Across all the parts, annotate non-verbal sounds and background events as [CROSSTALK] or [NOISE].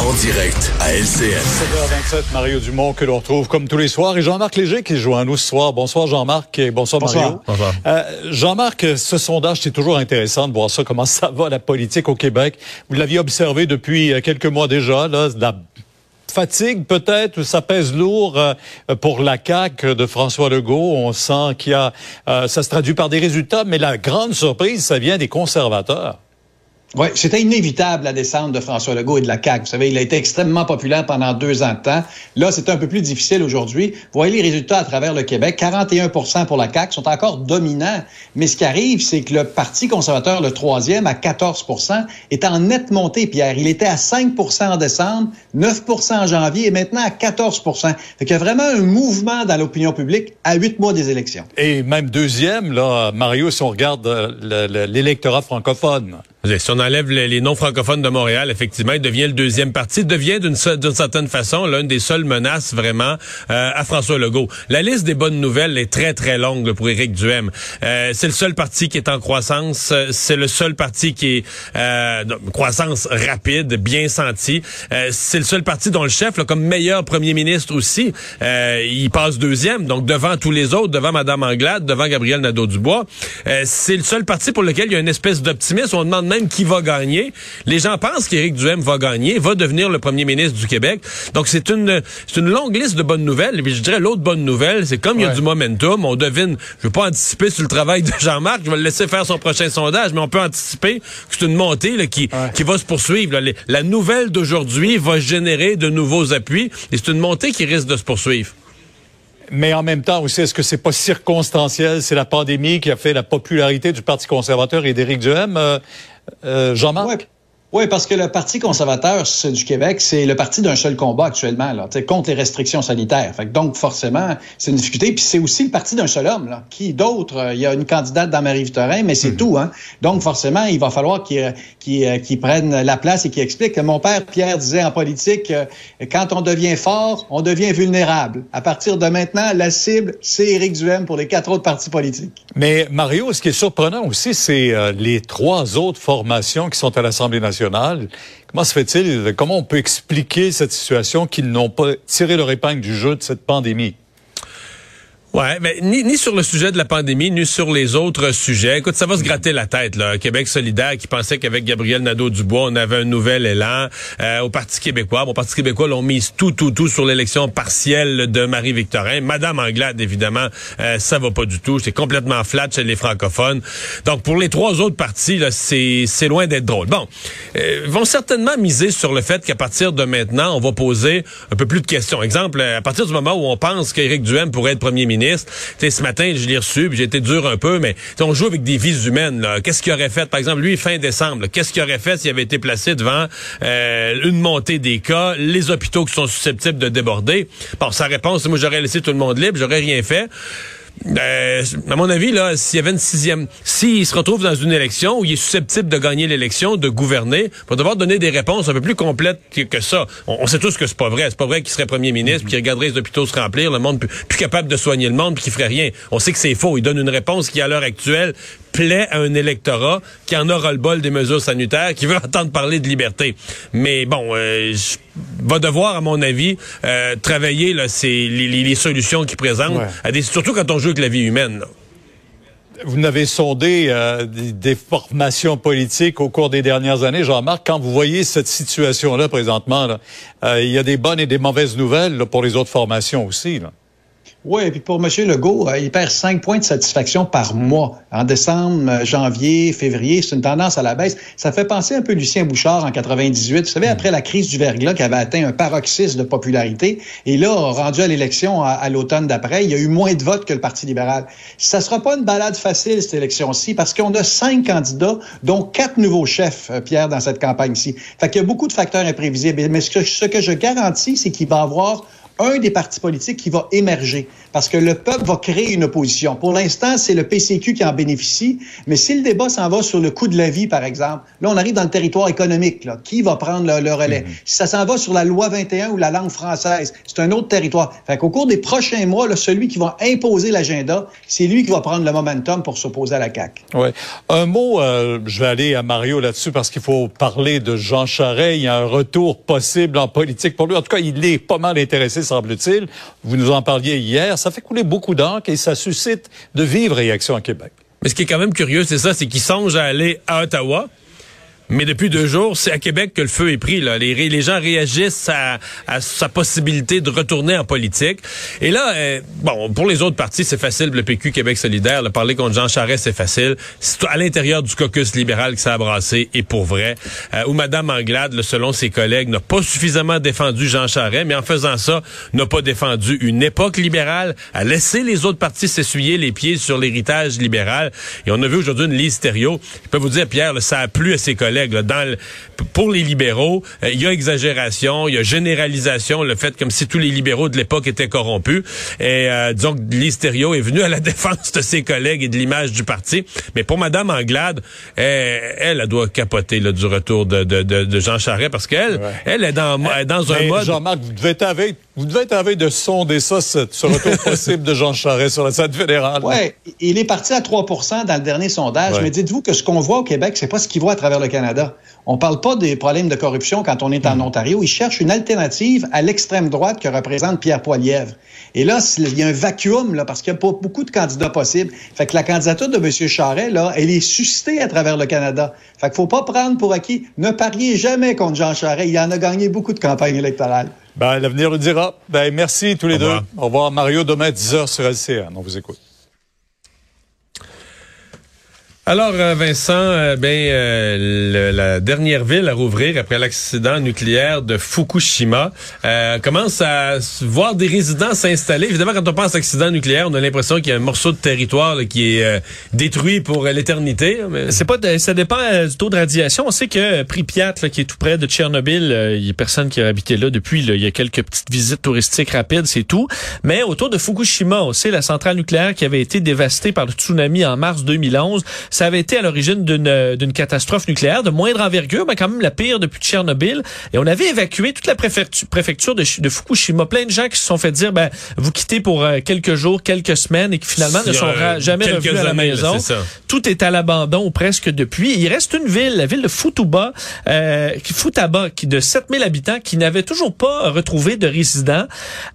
En direct à LCN. 7h27, Mario Dumont que l'on retrouve comme tous les soirs et Jean-Marc Léger qui joue à nous ce soir. Bonsoir Jean-Marc et bonsoir, Mario. Bonsoir. Euh, Jean-Marc, ce sondage, c'est toujours intéressant de voir ça, comment ça va la politique au Québec. Vous l'aviez observé depuis euh, quelques mois déjà, là, la fatigue peut-être, ça pèse lourd euh, pour la CAQ de François Legault. On sent qu'il y a, euh, ça se traduit par des résultats, mais la grande surprise, ça vient des conservateurs. Oui, c'était inévitable la descente de François Legault et de la CAQ. Vous savez, il a été extrêmement populaire pendant deux ans de temps. Là, c'est un peu plus difficile aujourd'hui. Voyez les résultats à travers le Québec. 41% pour la CAQ sont encore dominants. Mais ce qui arrive, c'est que le Parti conservateur, le troisième, à 14% est en nette montée, Pierre. Il était à 5% en décembre, 9% en janvier et maintenant à 14% Fait qu'il y a vraiment un mouvement dans l'opinion publique à huit mois des élections. Et même deuxième, là, Mario, si on regarde euh, l'électorat francophone. Si on enlève les, les non-francophones de Montréal, effectivement, il devient le deuxième parti, devient d'une certaine façon l'une des seules menaces vraiment euh, à François Legault. La liste des bonnes nouvelles est très, très longue pour Éric Duhem. Euh, c'est le seul parti qui est en croissance, c'est le seul parti qui est euh, croissance rapide, bien sentie. Euh, c'est le seul parti dont le chef, là, comme meilleur premier ministre aussi, euh, il passe deuxième, donc devant tous les autres, devant Mme Anglade, devant Gabriel Nadeau-Dubois. c'est le seul parti pour lequel il y a une espèce d'optimisme. On demande même qui va gagner. Les gens pensent qu'Éric Duhem va gagner, va devenir le premier ministre du Québec. Donc, c'est une, c'est une longue liste de bonnes nouvelles. Et puis, je dirais, l'autre bonne nouvelle, c'est comme il y a du momentum, on devine, je veux pas anticiper sur le travail de Jean-Marc, je vais le laisser faire son prochain sondage, mais on peut anticiper que c'est une montée là, qui, qui va se poursuivre. Là. La nouvelle d'aujourd'hui va générer de nouveaux appuis et c'est une montée qui risque de se poursuivre. Mais en même temps aussi, est-ce que c'est pas circonstanciel? C'est la pandémie qui a fait la popularité du Parti conservateur et d'Éric Duhem. Euh, euh, Jean-Marc? Oui, parce que le Parti conservateur du Québec, c'est le parti d'un seul combat actuellement, là, contre les restrictions sanitaires. Fait donc, forcément, c'est une difficulté. Puis c'est aussi le parti d'un seul homme. Là. Qui d'autre? Euh, il y a une candidate dans Marie-Victorin, mais c'est hmm. tout. Hein? Donc, forcément, il va falloir qu'il qu qu prenne la place et qu'il explique. Mon père, Pierre, disait en politique, euh, quand on devient fort, on devient vulnérable. À partir de maintenant, la cible, c'est Éric Duhem pour les quatre autres partis politiques. Mais Mario, ce qui est surprenant aussi, c'est euh, les trois autres formations qui sont à l'Assemblée nationale Comment se fait-il, comment on peut expliquer cette situation qu'ils n'ont pas tiré leur épingle du jeu de cette pandémie? Ouais, mais ni, ni sur le sujet de la pandémie, ni sur les autres sujets. Écoute, ça va se gratter la tête, là. Québec solidaire qui pensait qu'avec Gabriel Nadeau-Dubois, on avait un nouvel élan. Euh, au Parti québécois, bon, au Parti québécois, l'ont mise tout, tout, tout sur l'élection partielle de Marie-Victorin. Madame Anglade, évidemment, euh, ça va pas du tout. C'est complètement flat chez les francophones. Donc, pour les trois autres partis, là, c'est, loin d'être drôle. Bon, euh, vont certainement miser sur le fait qu'à partir de maintenant, on va poser un peu plus de questions. Exemple, à partir du moment où on pense qu'Éric Duhem pourrait être premier ministre, ce matin, je l'ai reçu, puis j'ai été dur un peu, mais on joue avec des vies humaines. Qu'est-ce qu'il aurait fait, par exemple, lui, fin décembre, qu'est-ce qu'il aurait fait s'il avait été placé devant euh, une montée des cas, les hôpitaux qui sont susceptibles de déborder? Bon, sa réponse, moi, j'aurais laissé tout le monde libre, j'aurais rien fait. Euh, à mon avis, là, s'il y avait une sixième, s'il se retrouve dans une élection où il est susceptible de gagner l'élection, de gouverner, il va devoir donner des réponses un peu plus complètes que, ça. On, sait tous que c'est pas vrai. C'est pas vrai qu'il serait premier ministre, qu'il regarderait les hôpitaux se remplir, le monde plus, plus capable de soigner le monde, puis qu'il ferait rien. On sait que c'est faux. Il donne une réponse qui, à l'heure actuelle, plaît à un électorat qui en aura le bol des mesures sanitaires, qui veut [LAUGHS] entendre parler de liberté. Mais bon, euh, va devoir, à mon avis, euh, travailler là, les, les, solutions qu'il présente, à des, surtout quand on joue avec la vie humaine. Vous n'avez sondé euh, des, formations politiques au cours des dernières années, Jean-Marc. Quand vous voyez cette situation-là présentement, là, euh, il y a des bonnes et des mauvaises nouvelles là, pour les autres formations aussi. Là. Oui, et puis pour M. Legault, euh, il perd 5 points de satisfaction par mois. En décembre, euh, janvier, février, c'est une tendance à la baisse. Ça fait penser un peu Lucien Bouchard en 98. Vous savez, Hmm. après la crise du verglas qui avait atteint un paroxysme de popularité, et là, rendu à l'élection à, à l'automne d'après, il y a eu moins de votes que le Parti libéral. Ça sera pas une balade facile, cette élection-ci, parce qu'on a cinq candidats, dont quatre nouveaux chefs, euh, Pierre, dans cette campagne-ci. Fait qu'il y a beaucoup de facteurs imprévisibles. Mais ce que, ce que je garantis, c'est qu'il va y avoir un des partis politiques qui va émerger parce que le peuple va créer une opposition. Pour l'instant, c'est le PCQ qui en bénéficie, mais si le débat s'en va sur le coût de la vie, par exemple, là, on arrive dans le territoire économique. Là. Qui va prendre le, le relais? Si ça s'en va sur la loi 21 ou la langue française, c'est un autre territoire. Fait qu'au cours des prochains mois, là, celui qui va imposer l'agenda, c'est lui qui va prendre le momentum pour s'opposer à la CAQ. Ouais. Un mot, euh, je vais aller à Mario là-dessus parce qu'il faut parler de Jean Charest. Il y a un retour possible en politique pour lui. En tout cas, il est pas mal intéressé, semble-t-il. Vous nous en parliez hier. Ça fait couler beaucoup d'encre et ça suscite de vives réactions à Québec. Mais ce qui est quand même curieux, c'est ça, c'est qu'il songe à aller à Ottawa. Mais depuis deux jours, c'est à Québec que le feu est pris. Là. Les, les gens réagissent à, à sa possibilité de retourner en politique. Et là, euh, bon, pour les autres partis, c'est facile. Le PQ, Québec solidaire, le parler contre Jean Charest, c'est facile. C'est à l'intérieur du caucus libéral que ça a brassé, et pour vrai. Euh, où Mme Anglade, là, selon ses collègues, n'a pas suffisamment défendu Jean Charest, mais en faisant ça, n'a pas défendu une époque libérale, a laissé les autres partis s'essuyer les pieds sur l'héritage libéral. Et on a vu aujourd'hui une liste stéréo. Je peux vous dire, Pierre, là, ça a plu à ses collègues. Là. dans le- pour les libéraux, euh, il y a exagération, il y a généralisation, le fait comme si tous les libéraux de l'époque étaient corrompus. Et euh, disons que est venue à la [LAUGHS] défense de ses collègues et de l'image du parti. Mais pour Madame Anglade, elle, elle, elle doit capoter là, du retour de, de, de, de Jean Charest parce qu'elle, elle est dans, elle est dans un Mais mode... Jean-Marc, vous devez être veille, vous devez être à veille de sonder ça, ce, retour [LAUGHS] possible de Jean Charest sur la scène fédérale. Oui, il est parti à 3% dans le dernier sondage, Ouais. mais dites-vous que ce qu'on voit au Québec, c'est pas ce qu'il voit à travers le Canada. On parle pas des problèmes de corruption quand on est en Ontario. Il cherche une alternative à l'extrême droite que représente Pierre Poilievre. Et là, il y a un vacuum, là, parce qu'il n'y a pas beaucoup de candidats possibles. Fait que la candidature de M. Charest, là, elle est suscitée à travers le Canada. Fait qu'il faut pas prendre pour acquis. Ne pariez jamais contre Jean Charest. Il en a gagné beaucoup de campagnes électorales. Ben, l'avenir le dira. Ben, merci tous les Au deux. Au revoir, Mario. Demain, 10h sur LCN. On vous écoute. Alors, euh, Vincent, euh, ben, euh, la dernière ville à rouvrir après l'accident nucléaire de Fukushima commence à voir des résidents s'installer. Évidemment, quand on pense accident nucléaire, on a l'impression qu'il y a un morceau de territoire qui est détruit pour l'éternité. mais- C'est pas de- ça dépend du taux de radiation. On sait que Pripyat, là, qui est tout près de Tchernobyl, il y a personne qui a habité là depuis. Il y a quelques petites visites touristiques rapides, c'est tout. Mais autour de Fukushima, on sait la centrale nucléaire qui avait été dévastée par le tsunami en mars 2011, ça avait été à l'origine d'une euh, d'une catastrophe nucléaire de moindre envergure, mais quand même la pire depuis Tchernobyl. Et on avait évacué toute la préfecture, préfecture de, de Fukushima. Plein de gens qui se sont fait dire, ben, vous quittez pour euh, quelques jours, quelques semaines, et qui finalement ne sont euh, jamais revenus à la années, maison. Tout est à l'abandon ou presque depuis. Il reste une ville, la ville de Futuba, euh, Futaba, qui de 7000 habitants, qui n'avait toujours pas retrouvé de résidents.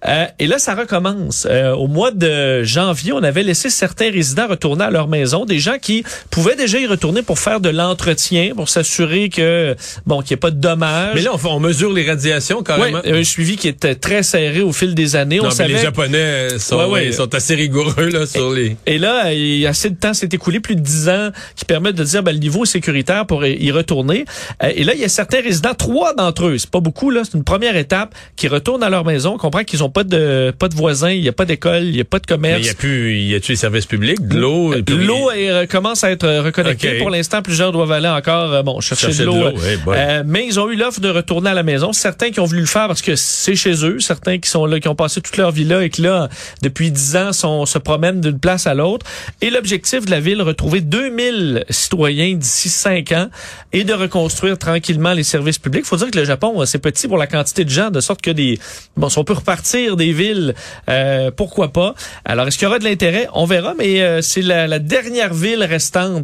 Euh, et là, ça recommence. Euh, au mois de janvier, on avait laissé certains résidents retourner à leur maison, des gens qui pouvaient déjà y retourner pour faire de l'entretien, pour s'assurer que bon qu'il n'y ait pas de dommages. Mais là, on, on mesure les radiations Ouais, carrément. un suivi qui était très serré au fil des années. Non, on savait les Japonais sont, Ouais, sont assez rigoureux là, sur les... Et là, il y a assez de temps s'est écoulé, plus de 10 ans, qui permettent de dire ben, le niveau est sécuritaire pour y retourner. Euh, Et là, il y a certains résidents, trois d'entre eux, c'est pas beaucoup, là, c'est une première étape, qui retournent à leur maison, on comprend qu'ils ont pas de pas de voisins, il y a pas d'école, il y a pas de Mais commerce. il y a plus, il y a-tu les services publics, de l'eau? L'eau euh, commence à être euh, reconnectée. Ok. Pour l'instant, plusieurs doivent aller encore euh, bon chercher, Chercher de l'eau. Euh, mais ils ont eu l'offre de retourner à la maison. Certains qui ont voulu le faire parce que c'est chez eux. Certains qui sont là, qui ont passé toute leur vie là et qui là, depuis dix ans, sont, se promènent d'une place à l'autre. Et l'objectif de la ville, retrouver 2000 citoyens d'ici cinq ans et de reconstruire tranquillement les services publics. faut dire que le Japon, c'est petit pour la quantité de gens, de sorte que des, bon, si on peut repartir des villes, euh, pourquoi pas? Alors, est-ce qu'il y aura de l'intérêt? On verra, mais euh, c'est la, la dernière ville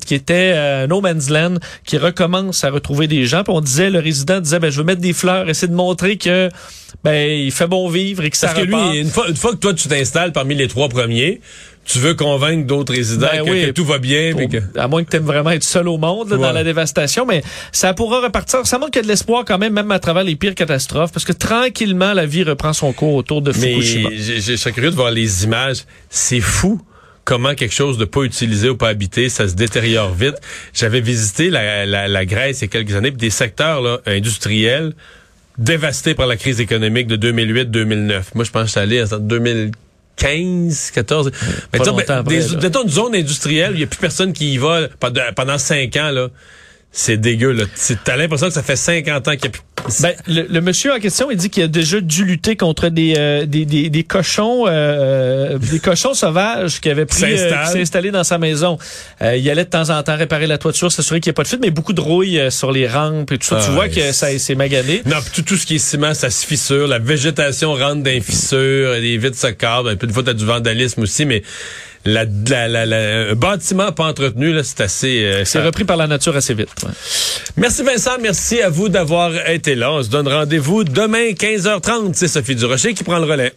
qui était euh, No Man's Land qui recommence à retrouver des gens. Puis on disait, le résident disait, ben, je veux mettre des fleurs, essayer de montrer que ben il fait bon vivre et que ça Parce que lui, repart. une fois, une fois que toi tu t'installes parmi les trois premiers, tu veux convaincre d'autres résidents Ben que, oui. que tout va bien. que... À moins que tu aimes vraiment être seul au monde là, dans la dévastation, mais ça pourra repartir. Ça a de l'espoir quand même, même à travers les pires catastrophes, parce que tranquillement, la vie reprend son cours autour de Mais Fukushima. j'ai- j'ai- je serais curieux de voir les images. C'est fou comment quelque chose de pas utilisé ou pas habité, ça se détériore vite. J'avais visité la, la, la Grèce il y a quelques années, puis des secteurs là, industriels dévastés par la crise économique de 2008-2009. Moi, je pense que je suis allé en 2015, 14. Mais Pas disons, longtemps ben, après, des- là. mettons une zone industrielle, où il n'y a plus personne qui y va pendant, pendant cinq ans, là. C'est dégueu, là. T'as l'impression que ça fait 50 ans qu'il n'y a plus... Ben, le, le monsieur en question, il dit qu'il a déjà dû lutter contre des euh, des, des, des cochons euh, des cochons sauvages qui avaient pris euh, installé dans sa maison. Euh, il allait de temps en temps réparer la toiture, s'assurer qu'il n'y a pas de fuite, mais beaucoup de rouille euh, sur les rampes et tout ça. tu Ah, vois que ça s'est magané. Non, pis tout, tout ce qui est ciment, ça se fissure. La végétation rentre dans les fissures. Les vitres se cassent. Un peu de fois, t'as du vandalisme aussi, mais la, la, la, la- un bâtiment pas entretenu, c'est assez... euh, C'est repris par la nature assez vite. ouais. Merci Vincent, merci à vous d'avoir été là. On se donne rendez-vous demain 15h30. C'est Sophie Durocher qui prend le relais.